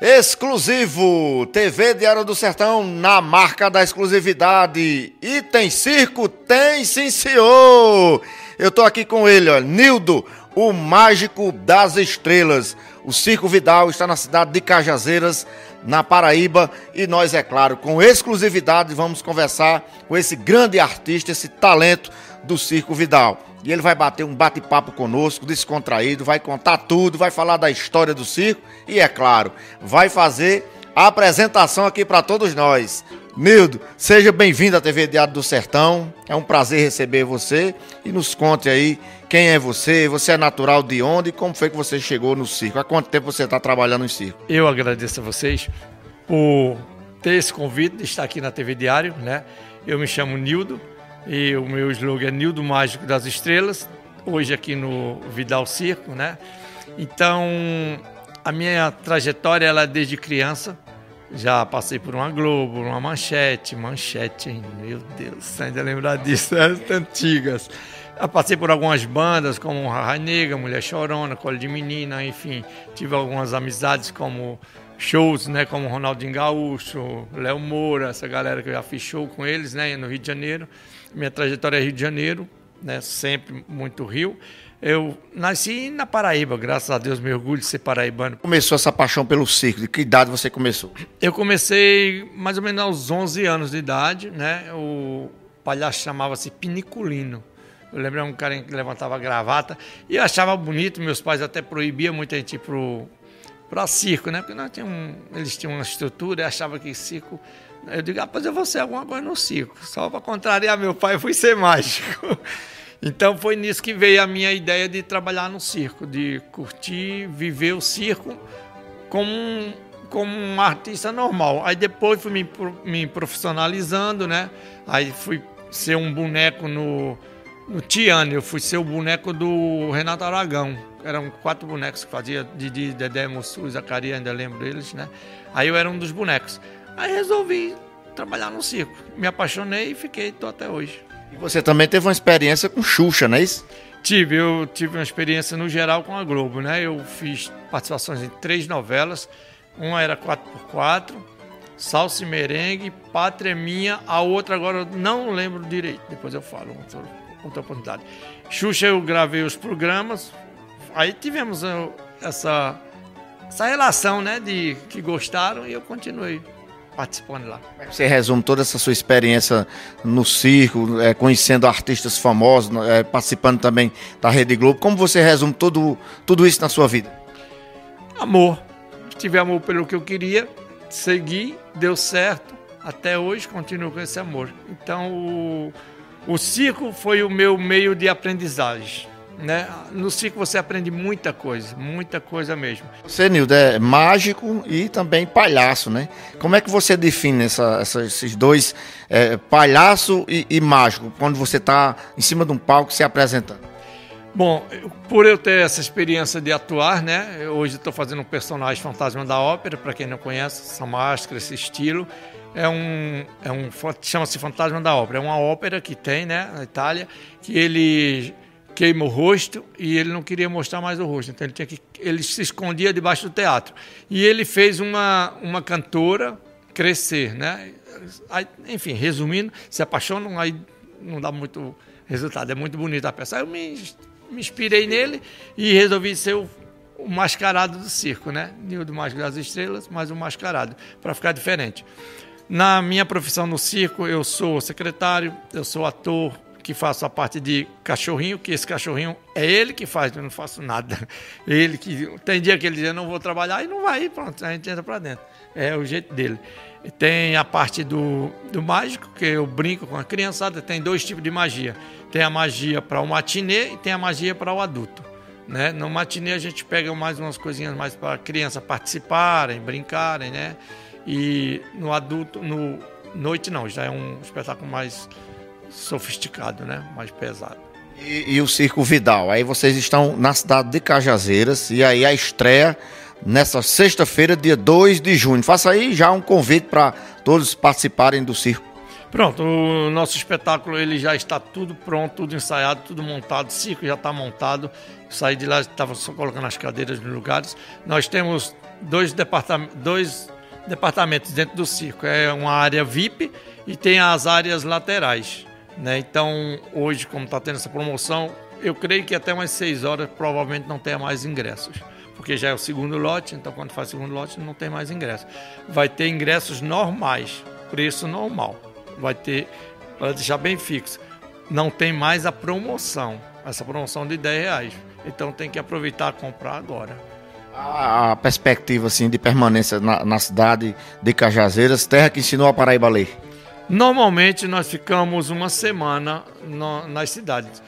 Exclusivo, TV Diário do Sertão na marca da exclusividade. E tem circo? Tem sim, senhor! Eu tô aqui com ele, ó, Nildo, o mágico das estrelas. O Circo Vidal está na cidade de Cajazeiras, na Paraíba, e nós, é claro, com exclusividade, vamos conversar com esse grande artista, esse talento do Circo Vidal. E ele vai bater um bate-papo conosco, descontraído, vai contar tudo, vai falar da história do circo e, é claro, vai fazer a apresentação aqui para todos nós. Nildo, seja bem-vindo à TV Diário do Sertão. É um prazer receber você e nos conte aí quem é você, você é natural de onde e como foi que você chegou no circo. Há quanto tempo você está trabalhando no circo? Eu agradeço a vocês por ter esse convite de estar aqui na TV Diário, né? Eu me chamo Nildo, e o meu slogan é Nildo Mágico das Estrelas, hoje aqui no Vidal Circo, né? Então, a minha trajetória ela é desde criança. Já passei por uma Globo, uma Manchete, Manchete, hein? meu Deus, ainda lembrar disso, as antigas. Eu passei por algumas bandas como Raia Negra, Mulher Chorona, Colo de Menina, enfim. Tive algumas amizades como shows, né, como Ronaldinho Gaúcho, Léo Moura, essa galera que eu já fiz show com eles, né, no Rio de Janeiro. Minha trajetória é Rio de Janeiro, né? sempre muito Rio. Eu nasci na Paraíba, graças a Deus, me orgulho de ser paraibano. Começou essa paixão pelo circo? De que idade você começou? Eu comecei mais ou menos aos 11 anos de idade, né? O palhaço chamava-se Piniculino. Eu lembro um cara que levantava gravata e eu achava bonito, meus pais até proibiam muita gente ir pro para circo, né? Porque nós tínhamos, eles tinham uma estrutura e achavam que circo eu digo, rapaz, eu vou ser alguma coisa no circo. Só para contrariar meu pai, eu fui ser mágico. Então foi nisso que veio a minha ideia de trabalhar no circo, de curtir, viver o circo como um, como um artista normal. Aí depois fui me, me profissionalizando, né? Aí fui ser um boneco no, no Tiane, eu fui ser o boneco do Renato Aragão. Eram quatro bonecos que fazia, Didi, Dedé, Mossu, Zacarias, ainda lembro deles, né? Aí eu era um dos bonecos. Aí resolvi trabalhar no circo. Me apaixonei e fiquei tô até hoje. E você também teve uma experiência com Xuxa, não é isso? Tive, eu tive uma experiência no geral com a Globo, né? Eu fiz participações em três novelas. Uma era 4x4, Salsa e Merengue, Pátria Minha, a outra agora eu não lembro direito, depois eu falo, outra, outra oportunidade. Xuxa eu gravei os programas, aí tivemos uh, essa, essa relação, né, de que gostaram e eu continuei participando lá. Você resume toda essa sua experiência no circo, é, conhecendo artistas famosos, é, participando também da Rede Globo. Como você resume tudo, tudo isso na sua vida? Amor. Tive amor pelo que eu queria, segui, deu certo. Até hoje continuo com esse amor. Então o, o circo foi o meu meio de aprendizagem. Né? No circo você aprende muita coisa, muita coisa mesmo. Você, Nildo, é mágico e também palhaço, né? Como é que você define essa, essa, esses dois, é, palhaço e, e, mágico, quando você está em cima de um palco se apresentando? Bom, por eu ter essa experiência de atuar, né? Hoje estou fazendo um personagem fantasma da ópera, para quem não conhece, essa máscara, esse estilo. É um, é um chama-se Fantasma da Ópera. É uma ópera que tem, né, na Itália, que ele queima o rosto e ele não queria mostrar mais o rosto. Então ele tinha que ele se escondia debaixo do teatro. E ele fez uma uma cantora crescer, né? Aí, enfim, resumindo, se apaixonam, aí não dá muito resultado. É muito bonita a peça. Aí eu me, me inspirei nele e resolvi ser o, o mascarado do circo, né? Nildo Mágico das Estrelas, mas o mascarado, para ficar diferente. Na minha profissão no circo, eu sou secretário, eu sou ator, que faço a parte de cachorrinho, que esse cachorrinho é ele que faz, eu não faço nada. Ele que tem dia que ele diz eu não vou trabalhar e não vai, pronto, a gente entra para dentro. É o jeito dele. Tem a parte do, do mágico, que eu brinco com a criançada, tem dois tipos de magia. Tem a magia para o matinê e tem a magia para o adulto. Né? No matinê a gente pega mais umas coisinhas mais para a criança participarem, brincarem, né? E no adulto, no noite não, já é um espetáculo mais sofisticado, né? Mais pesado. E, e, o Circo Vidal. Aí vocês estão na cidade de Cajazeiras e aí a estreia nessa sexta-feira, dia 2 de junho. Faça aí já um convite para todos participarem do circo. Pronto, o nosso espetáculo ele já está tudo pronto, tudo ensaiado, tudo montado, o circo já está montado. saí de lá, estava só colocando as cadeiras nos lugares. Nós temos dois, departam dois departamentos dentro do circo. É uma área VIP e tem as áreas laterais. Né? Então, hoje, como está tendo essa promoção, eu creio que até umas 6 horas provavelmente não tenha mais ingressos. Porque já é o segundo lote, então quando faz segundo lote não tem mais ingressos. Vai ter ingressos normais, preço normal. Vai ter, para deixar bem fixo, não tem mais a promoção, essa promoção de 10 reais. Então tem que aproveitar e comprar agora. A perspectiva assim, de permanência na, na cidade de Cajazeiras, terra que ensinou a Paraíba a ler? Normalmente nós ficamos uma semana no, nas cidades.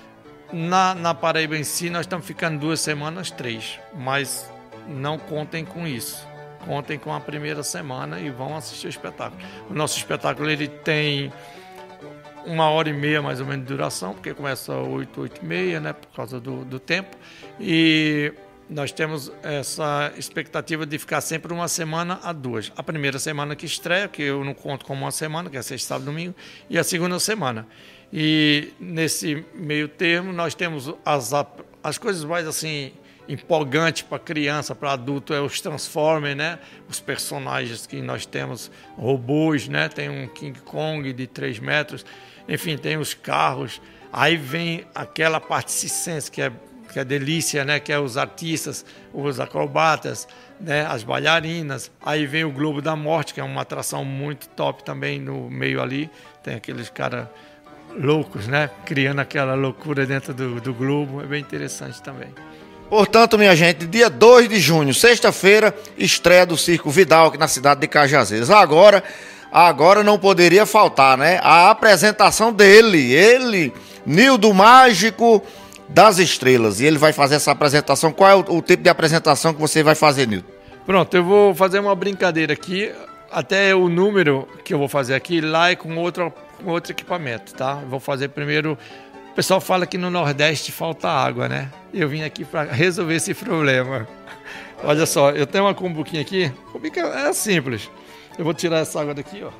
Na, na Paraíba em si, nós estamos ficando duas semanas, três. Mas não contem com isso. Contem com a primeira semana e vão assistir o espetáculo. O nosso espetáculo ele tem uma hora e meia mais ou menos de duração, porque começa às 8, 8 e meia, né, por causa do, do tempo. E nós temos essa expectativa de ficar sempre uma semana a duas. A primeira semana que estreia, que eu não conto como uma semana, que é sexta, sábado, domingo, e a segunda semana. E nesse meio termo nós temos as, as coisas mais assim empolgantes para criança, para adulto é os Transformers, né? Os personagens que nós temos, robôs, né? Tem um King Kong de 3 metros, enfim, tem os carros. Aí vem aquela parte circense que é que é delícia, né? Que é os artistas, os acrobatas, né? As bailarinas. Aí vem o Globo da Morte, que é uma atração muito top também no meio ali. Tem aqueles caras loucos, né? Criando aquela loucura dentro do, do Globo. É bem interessante também. Portanto, minha gente, dia 2 de junho, sexta-feira, estreia do Circo Vidal aqui na cidade de Cajazeiras. Agora, agora não poderia faltar, né? A apresentação dele, ele, Nildo Mágico das Estrelas. E ele vai fazer essa apresentação. Qual é o, o tipo de apresentação que você vai fazer, Nildo? Pronto, eu vou fazer uma brincadeira aqui. Até o número que eu vou fazer aqui lá é com outro com outro equipamento, tá? Vou fazer primeiro. O pessoal fala que no Nordeste falta água, né? Eu vim aqui para resolver esse problema. Olha só, eu tenho uma cumbuquinha aqui. Cumbuca é simples. Eu vou tirar essa água daqui, ó.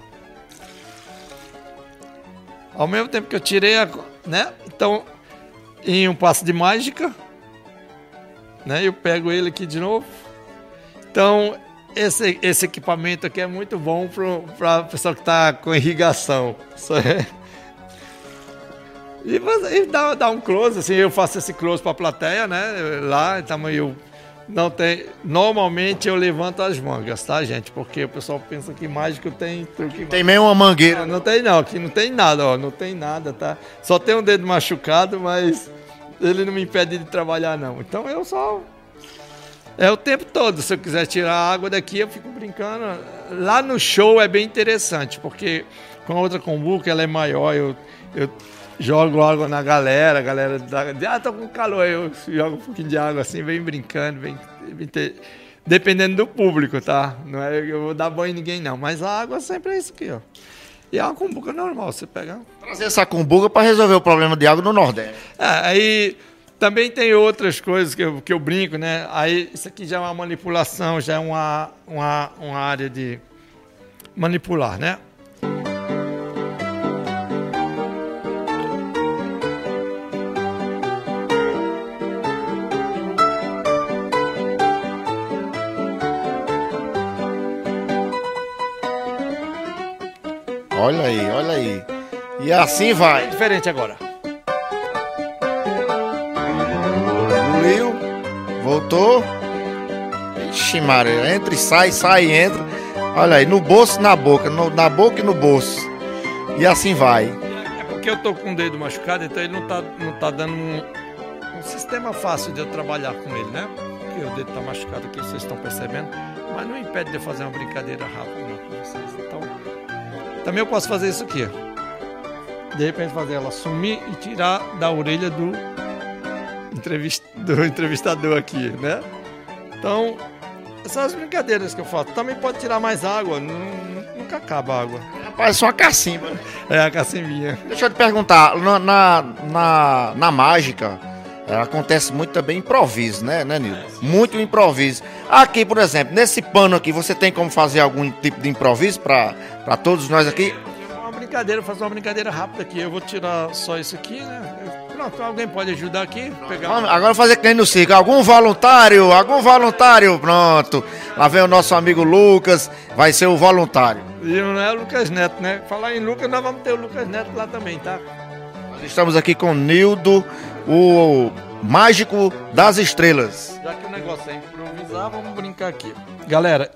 Ao mesmo tempo que eu tirei a, né? Então, em um passo de mágica, né? Eu pego ele aqui de novo. Então, esse, esse equipamento aqui é muito bom para o pessoal que está com irrigação. É... E, e dá, dá, um close, assim, eu faço esse close para a plateia, né? Lá, então eu não tem. Normalmente eu levanto as mangas, tá, gente? Porque o pessoal pensa que mágico tem truque. Tem meio uma mangueira. Não, não tem não, aqui não tem nada, ó. Não tem nada, tá? Só tem um dedo machucado, mas ele não me impede de trabalhar, não. Então eu só é o tempo todo. Se eu quiser tirar a água daqui, eu fico brincando. Lá no show é bem interessante, porque com a outra kombucha ela é maior. Eu, eu jogo água na galera, a galera dá, ah, tô com calor. Eu jogo um pouquinho de água assim, vem brincando, vem, vem ter, dependendo do público, tá? Não é eu vou dar banho em ninguém, não. Mas a água sempre é isso aqui, ó. E é uma cumbuca normal, você pega. Trazer essa cumbuca para resolver o problema de água no Nordeste. É, aí também tem outras coisas que eu, que eu brinco, né? Aí isso aqui já é uma manipulação, já é uma, uma, uma área de manipular, né? Olha aí, olha aí. E assim vai. É diferente agora. Voltou. Ixi, Maria, entra e sai, sai e entra. Olha aí, no bolso na boca, no, na boca e no bolso. E assim vai. É porque eu tô com o dedo machucado, então ele não tá, não tá dando um, um sistema fácil de eu trabalhar com ele, né? Porque o dedo tá machucado aqui, vocês estão percebendo. Mas não impede de eu fazer uma brincadeira rápida com vocês. Então, também eu posso fazer isso aqui. De repente fazer ela sumir e tirar da orelha do entrevist, do entrevistador aqui, né? Então, são as brincadeiras que eu faço. Também pode tirar mais água, nunca acaba a água. Parece uma cacimba. É, a cacimbinha. Deixa eu te perguntar, na, na, na, na mágica, é, acontece muito também improviso, né, né Nilton? É, muito improviso. Aqui, por exemplo, nesse pano aqui, você tem como fazer algum tipo de improviso para todos nós aqui? brincadeira, fazer uma brincadeira rápida aqui. Eu vou tirar só isso aqui, né? Pronto, alguém pode ajudar aqui? Pegar... Agora fazer que nem no circo. Algum voluntário? Algum voluntário? Pronto. Lá vem o nosso amigo Lucas, vai ser o voluntário. E não é o Lucas Neto, né? Falar em Lucas, nós vamos ter o Lucas Neto lá também, tá? Nós estamos aqui com o Nildo, o mágico das estrelas. Já que o negócio é improvisar, vamos brincar aqui. Galera,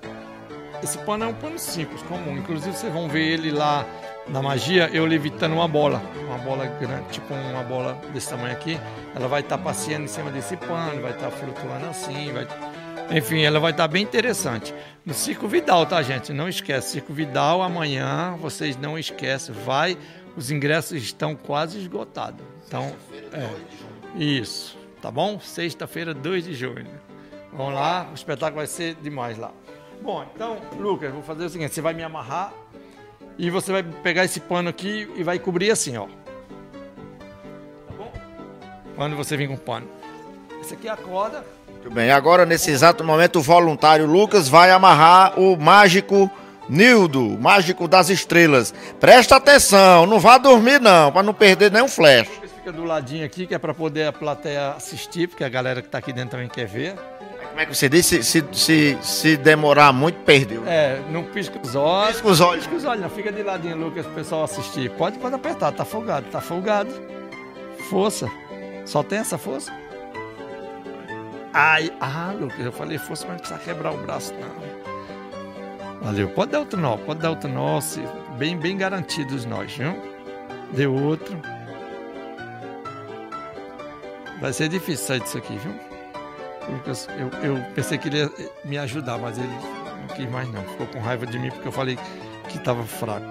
esse pano é um pano simples, comum. Inclusive vocês vão ver ele lá na magia, eu levitando uma bola. Uma bola grande, tipo uma bola desse tamanho aqui. Ela vai estar tá passeando em cima desse pano, vai estar tá flutuando assim, vai... Enfim, ela vai estar tá bem interessante. No Circo Vidal, tá, gente? Não esquece. Circo Vidal, amanhã, vocês não esquecem. Vai, os ingressos estão quase esgotados. Então, é. Isso, tá bom? Sexta-feira, 2 de junho. Vamos lá, o espetáculo vai ser demais lá. Bom, então, Lucas, vou fazer o seguinte: você vai me amarrar e você vai pegar esse pano aqui e vai cobrir assim, ó. Tá bom? Quando você vir com o pano. Esse aqui é a corda. Muito bem, agora nesse exato momento o voluntário Lucas vai amarrar o mágico Nildo, mágico das estrelas. Presta atenção, não vá dormir não, para não perder nenhum flash. Fica do ladinho aqui, que é para poder a plateia assistir, porque a galera que está aqui dentro também quer ver. Como é que você disse? Se, se, se demorar muito, perdeu. É, não pisca os olhos. Pisca os olhos. Pisca os olhos, não. Fica de ladinho, Lucas, o pessoal assistir. Pode, pode apertar, tá folgado, tá folgado. Força. Só tem essa força? Ai, ah, Lucas, eu falei força, mas não precisa quebrar o braço, não. Valeu. Pode dar outro nó, pode dar outro nó, bem, bem garantidos nós, viu? Deu outro. Vai ser difícil sair disso aqui, viu? Lucas, eu, eu pensei que ele ia me ajudar, mas ele não quis mais não. Ficou com raiva de mim porque eu falei que estava fraco.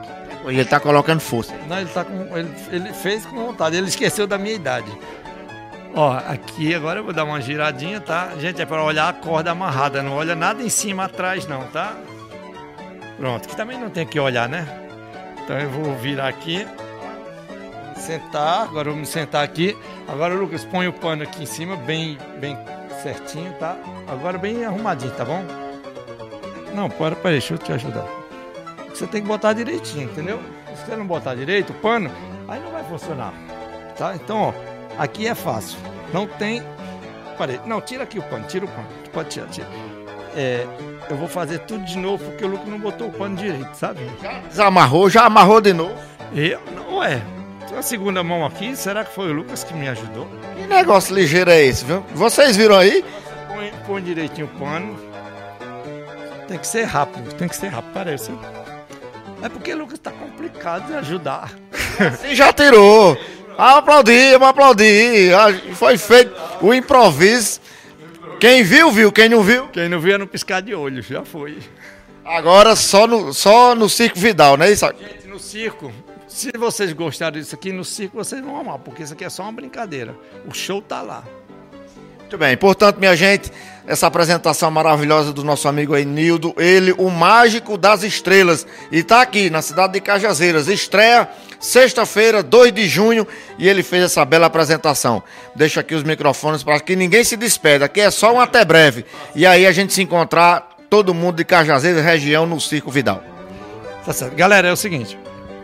E ele tá colocando força. Não, ele tá com. Ele, ele fez com vontade, ele esqueceu da minha idade. Ó, aqui agora eu vou dar uma giradinha, tá? Gente, é para olhar a corda amarrada, não olha nada em cima atrás não, tá? Pronto, que também não tem que olhar, né? Então eu vou virar aqui. Sentar, agora eu vou me sentar aqui. Agora, Lucas, põe o pano aqui em cima, bem, bem certinho, tá? Agora bem arrumadinho, tá bom? Não, para, para, deixa eu te ajudar. Você tem que botar direitinho, entendeu? Se você não botar direito o pano, aí não vai funcionar, tá? Então, ó, aqui é fácil. Não tem parede. Não, tira aqui o pano, tira o pano. Pode tirar, tira. É, eu vou fazer tudo de novo porque o Lucas não botou o pano direito, sabe? Já desamarrou, já amarrou de novo. Eu, não é. A segunda mão aqui, será que foi o Lucas que me ajudou? Que negócio ligeiro é esse, viu? Vocês viram aí? Põe, põe direitinho o pano. Tem que ser rápido, tem que ser rápido, parece. É porque o Lucas tá complicado de ajudar. Você já tirou. Ah, aplaudir, vamos aplaudir. Ah, foi feito o improviso. Quem viu, viu. Quem não viu? Quem não viu é no piscar de olho, já foi. Agora só no, só no Circo Vidal, né? Isso? Gente, no circo, se vocês gostaram disso aqui no circo, vocês vão amar, porque isso aqui é só uma brincadeira. O show tá lá. Muito bem, portanto, minha gente, essa apresentação maravilhosa do nosso amigo aí, Nildo, ele, o mágico das estrelas, e tá aqui na cidade de Cajazeiras, estreia sexta-feira, 2 de junho, e ele fez essa bela apresentação. Deixa aqui os microfones para que ninguém se despeda, aqui é só um até breve, e aí a gente se encontrar, todo mundo de Cajazeiras, região, no Circo Vidal. Tá certo. Galera, é o seguinte,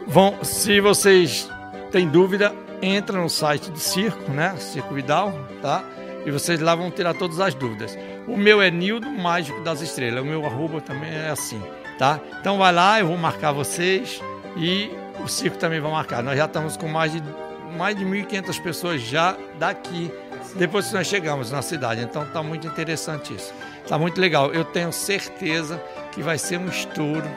Vão, se vocês têm dúvida, entra no site do Circo, né? Circo Vidal, tá? E vocês lá vão tirar todas as dúvidas. O meu é Nildo Mágico das Estrelas. O meu arroba também é assim, tá? Então vai lá, eu vou marcar vocês e o circo também vai marcar. Nós já estamos com mais de mais de 1.500 pessoas já daqui depois que nós chegamos na cidade. Então tá muito interessante isso. Tá muito legal. Eu tenho certeza que vai ser um estouro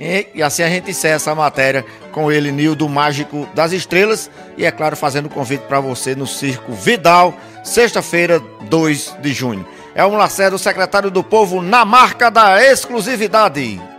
e, assim a gente encerra essa matéria com ele, Nildo Mágico das Estrelas. E é claro, fazendo o convite para você no Circo Vidal, sexta-feira, 2 de junho. É o Lacerda, secretário do Povo, na marca da exclusividade.